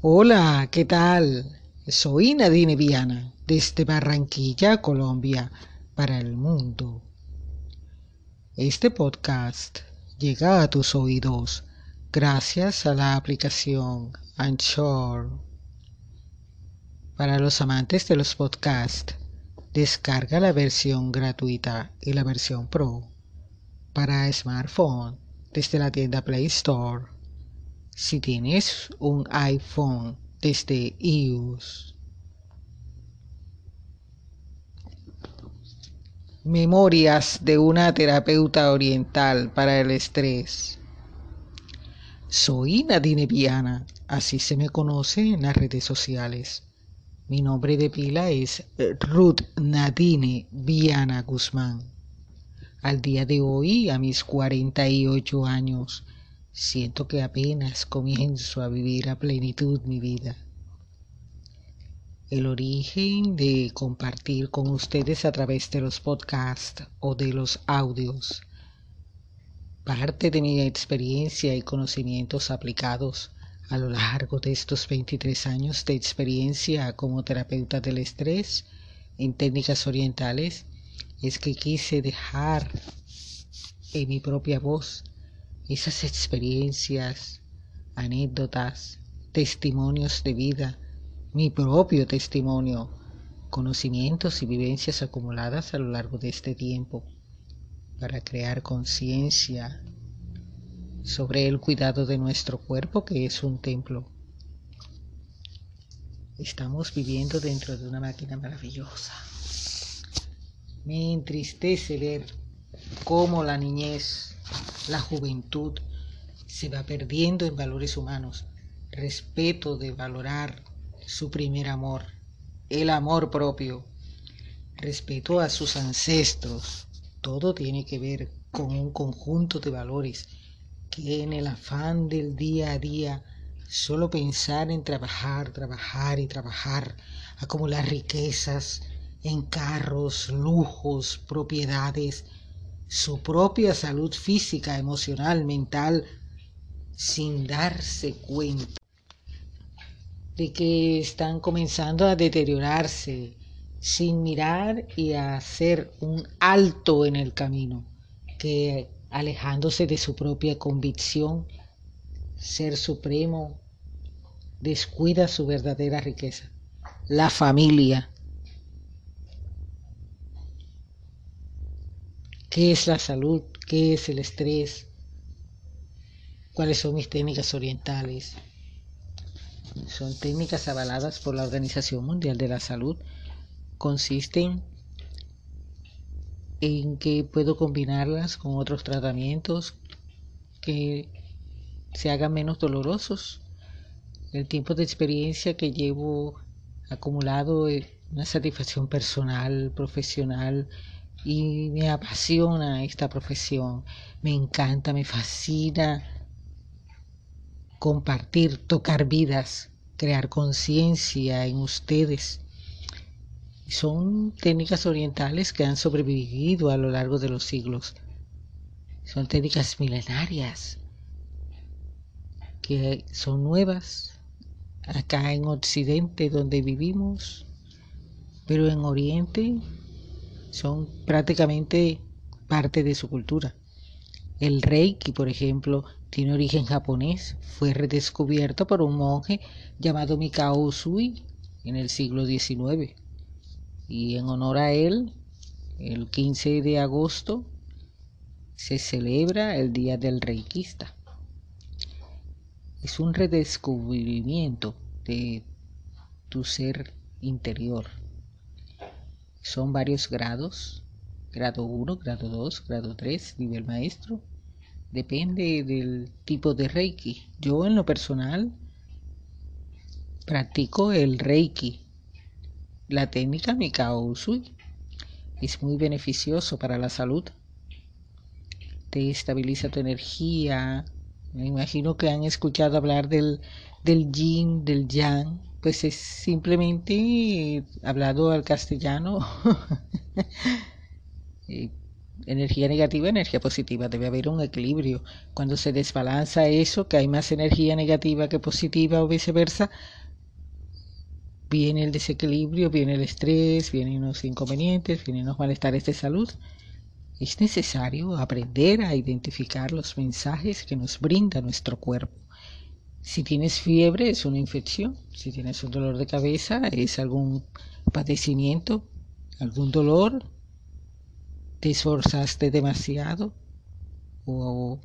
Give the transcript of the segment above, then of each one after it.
Hola, ¿qué tal? Soy Nadine Viana, desde Barranquilla, Colombia, para el mundo. Este podcast llega a tus oídos gracias a la aplicación Anchor. Para los amantes de los podcasts, descarga la versión gratuita y la versión Pro para smartphone desde la tienda Play Store. Si tienes un iPhone desde iOS. Memorias de una terapeuta oriental para el estrés. Soy Nadine Viana, así se me conoce en las redes sociales. Mi nombre de pila es Ruth Nadine Viana Guzmán. Al día de hoy, a mis 48 años, siento que apenas comienzo a vivir a plenitud mi vida. El origen de compartir con ustedes a través de los podcasts o de los audios parte de mi experiencia y conocimientos aplicados a lo largo de estos 23 años de experiencia como terapeuta del estrés en técnicas orientales es que quise dejar en mi propia voz esas experiencias, anécdotas, testimonios de vida, mi propio testimonio, conocimientos y vivencias acumuladas a lo largo de este tiempo para crear conciencia sobre el cuidado de nuestro cuerpo que es un templo. Estamos viviendo dentro de una máquina maravillosa. Me entristece ver cómo la niñez, la juventud se va perdiendo en valores humanos, respeto de valorar su primer amor, el amor propio, respeto a sus ancestros, todo tiene que ver con un conjunto de valores que en el afán del día a día solo pensar en trabajar, trabajar y trabajar, acumular riquezas en carros, lujos, propiedades, su propia salud física, emocional, mental, sin darse cuenta de que están comenzando a deteriorarse, sin mirar y hacer un alto en el camino, que alejándose de su propia convicción, ser supremo, descuida su verdadera riqueza, la familia. ¿Qué es la salud? ¿Qué es el estrés? ¿Cuáles son mis técnicas orientales? Son técnicas avaladas por la Organización Mundial de la Salud consisten en que puedo combinarlas con otros tratamientos que se hagan menos dolorosos. El tiempo de experiencia que llevo acumulado una satisfacción personal, profesional y me apasiona esta profesión. Me encanta, me fascina compartir, tocar vidas, crear conciencia en ustedes son técnicas orientales que han sobrevivido a lo largo de los siglos. Son técnicas milenarias que son nuevas acá en Occidente donde vivimos, pero en Oriente son prácticamente parte de su cultura. El Reiki, por ejemplo, tiene origen japonés, fue redescubierto por un monje llamado Mikao Usui en el siglo XIX y en honor a él, el 15 de agosto se celebra el Día del Reikista. Es un redescubrimiento de tu ser interior. Son varios grados, grado 1, grado 2, grado 3, nivel maestro. Depende del tipo de Reiki. Yo en lo personal practico el Reiki la técnica Mikao Usui es muy beneficioso para la salud. Te estabiliza tu energía. Me imagino que han escuchado hablar del, del yin, del yang. Pues es simplemente hablado al castellano. energía negativa, energía positiva. Debe haber un equilibrio. Cuando se desbalanza eso, que hay más energía negativa que positiva o viceversa, viene el desequilibrio, viene el estrés, vienen los inconvenientes, vienen los malestares de salud. Es necesario aprender a identificar los mensajes que nos brinda nuestro cuerpo. Si tienes fiebre es una infección, si tienes un dolor de cabeza es algún padecimiento, algún dolor, te esforzaste demasiado o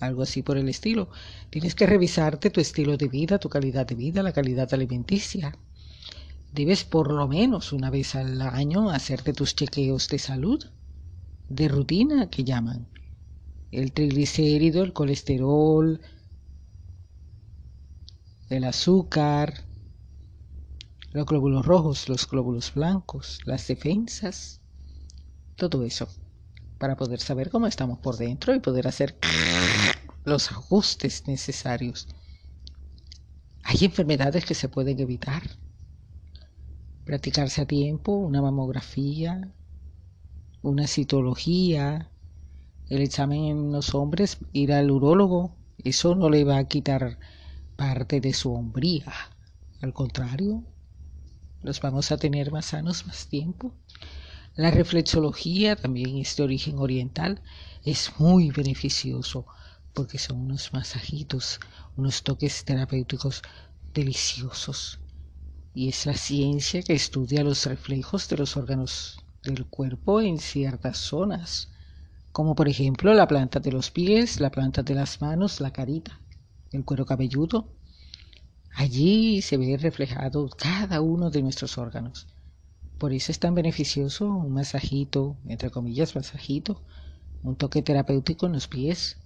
algo así por el estilo. Tienes que revisarte tu estilo de vida, tu calidad de vida, la calidad alimenticia. Debes por lo menos una vez al año hacerte tus chequeos de salud, de rutina que llaman. El triglicérido, el colesterol, el azúcar, los glóbulos rojos, los glóbulos blancos, las defensas, todo eso, para poder saber cómo estamos por dentro y poder hacer los ajustes necesarios. Hay enfermedades que se pueden evitar. Practicarse a tiempo, una mamografía, una citología, el examen en los hombres, ir al urólogo, eso no le va a quitar parte de su hombría. Al contrario, los vamos a tener más sanos más tiempo. La reflexología también es de origen oriental, es muy beneficioso porque son unos masajitos, unos toques terapéuticos deliciosos. Y es la ciencia que estudia los reflejos de los órganos del cuerpo en ciertas zonas, como por ejemplo la planta de los pies, la planta de las manos, la carita, el cuero cabelludo. Allí se ve reflejado cada uno de nuestros órganos. Por eso es tan beneficioso un masajito, entre comillas, masajito, un toque terapéutico en los pies.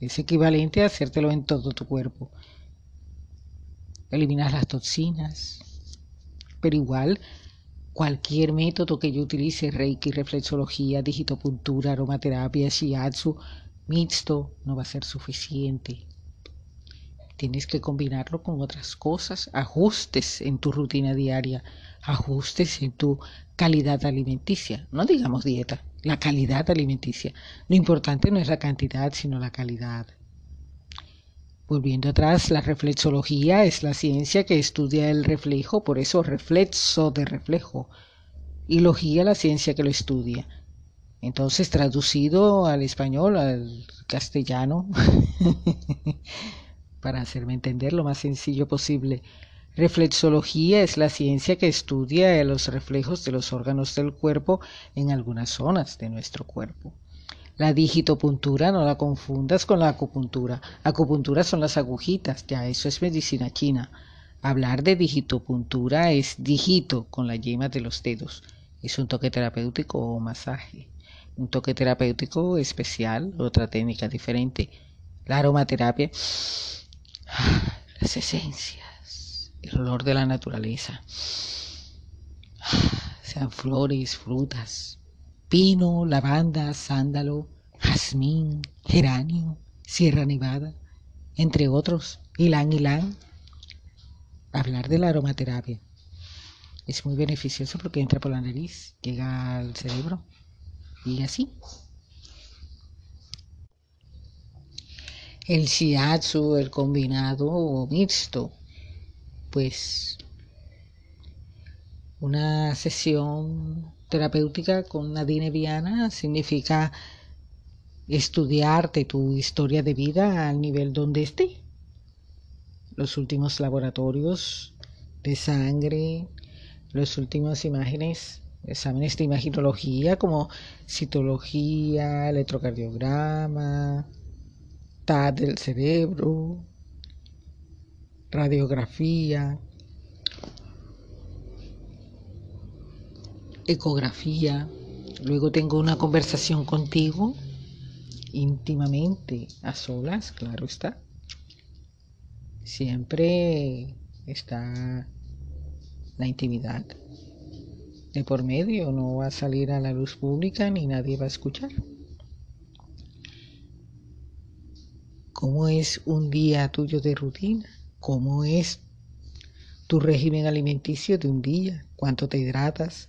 Es equivalente a hacértelo en todo tu cuerpo. Eliminar las toxinas. Pero igual, cualquier método que yo utilice, reiki, reflexología, digitopuntura, aromaterapia, shiatsu, mixto, no va a ser suficiente. Tienes que combinarlo con otras cosas, ajustes en tu rutina diaria ajustes en tu calidad alimenticia, no digamos dieta, la calidad alimenticia. Lo importante no es la cantidad, sino la calidad. Volviendo atrás, la reflexología es la ciencia que estudia el reflejo, por eso reflexo de reflejo, y logía la ciencia que lo estudia. Entonces, traducido al español, al castellano, para hacerme entender lo más sencillo posible, Reflexología es la ciencia que estudia los reflejos de los órganos del cuerpo en algunas zonas de nuestro cuerpo. La digitopuntura no la confundas con la acupuntura. Acupuntura son las agujitas, ya eso es medicina china. Hablar de digitopuntura es digito con la yema de los dedos. Es un toque terapéutico o masaje. Un toque terapéutico especial, otra técnica diferente. La aromaterapia, las esencias el olor de la naturaleza, sean flores, frutas, pino, lavanda, sándalo, jazmín, geranio, sierra nevada, entre otros, ylang ylang. Hablar de la aromaterapia es muy beneficioso porque entra por la nariz, llega al cerebro y así. El shiatsu, el combinado o mixto, pues una sesión terapéutica con Nadine Viana significa estudiarte tu historia de vida al nivel donde esté. Los últimos laboratorios de sangre, las últimas imágenes, exámenes de imaginología como citología, electrocardiograma, Del cerebro, radiografía, ecografía. Luego tengo una conversación contigo íntimamente, a solas, claro está. Siempre está la intimidad. De por medio no va a salir a la luz pública ni nadie va a escuchar. ¿Cómo es un día tuyo de rutina? cómo es tu régimen alimenticio de un día, cuánto te hidratas,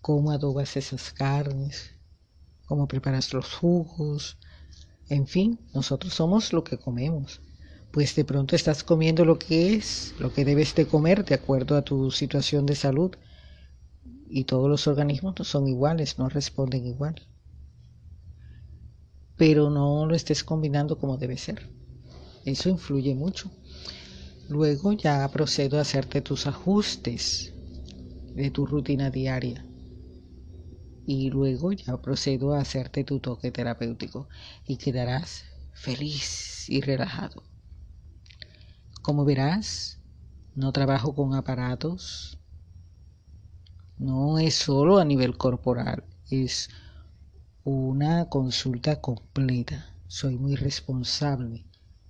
cómo adobas esas carnes, cómo preparas los jugos, en fin, nosotros somos lo que comemos. Pues de pronto estás comiendo lo que es, lo que debes de comer de acuerdo a tu situación de salud. Y todos los organismos no son iguales, no responden igual. Pero no lo estés combinando como debe ser. Eso influye mucho. Luego ya procedo a hacerte tus ajustes de tu rutina diaria y luego ya procedo a hacerte tu toque terapéutico y quedarás feliz y relajado. Como verás, no trabajo con aparatos, no es solo a nivel corporal, es una consulta completa. Soy muy responsable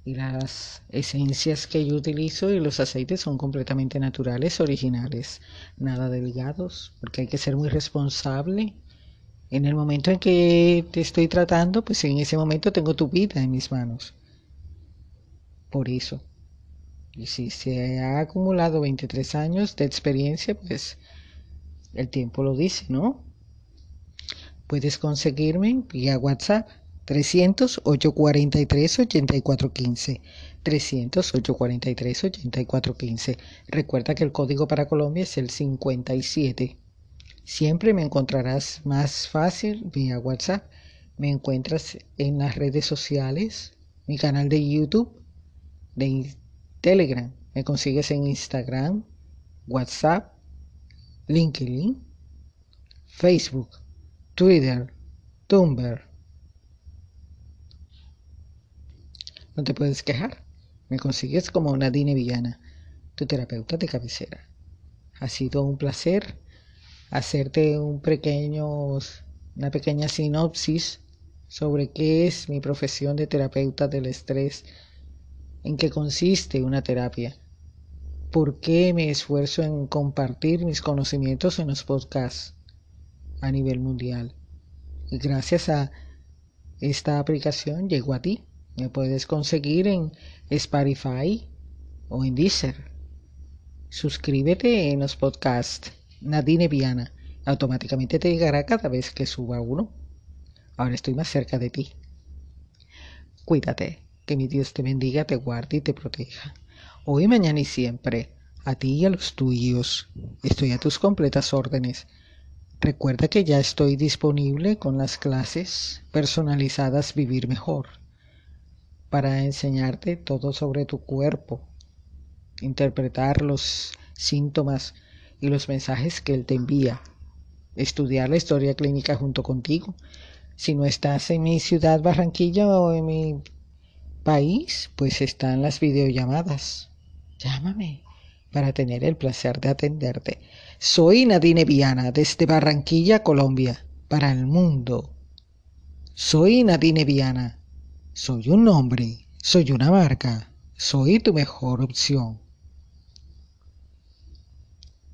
y las esencias que yo utilizo y los aceites son completamente naturales, originales, nada delgados, porque hay que ser muy responsable en el momento en que te estoy tratando, pues en ese momento tengo tu vida en mis manos. Por eso. Y si se ha acumulado 23 años de experiencia, pues el tiempo lo dice, ¿no? Puedes conseguirme vía WhatsApp 300 843 8415 300 843 8415 Recuerda que el código para Colombia es el 57 Siempre me encontrarás más fácil vía WhatsApp. Me encuentras en las redes sociales, mi canal de YouTube, de Telegram. Me consigues en Instagram, WhatsApp, LinkedIn, Facebook, Twitter, Tumblr. No te puedes quejar. Me consigues como Nadine Villana, tu terapeuta de cabecera. Ha sido un placer hacerte un pequeño, una pequeña sinopsis sobre qué es mi profesión de terapeuta del estrés, en qué consiste una terapia, por qué me esfuerzo en compartir mis conocimientos en los podcasts a nivel mundial. Y gracias a esta aplicación llego a ti. Me puedes conseguir en Spotify o en Deezer. Suscríbete en los podcasts Nadine Viana. Automáticamente te llegará cada vez que suba uno. Ahora estoy más cerca de ti. Cuídate, que mi Dios te bendiga, te guarde y te proteja. Hoy, mañana y siempre, a ti y a los tuyos. Estoy a tus completas órdenes. Recuerda que ya estoy disponible con las clases personalizadas Vivir Mejor para enseñarte todo sobre tu cuerpo, interpretar los síntomas y los mensajes que Él te envía. Estudiar la historia clínica junto contigo. Si no estás en mi ciudad Barranquilla o en mi país, pues están las videollamadas. Llámame para tener el placer de atenderte. Soy Nadine Viana desde Barranquilla, Colombia, para el mundo. Soy Nadine Viana. Soy un nombre, soy una marca, soy tu mejor opción.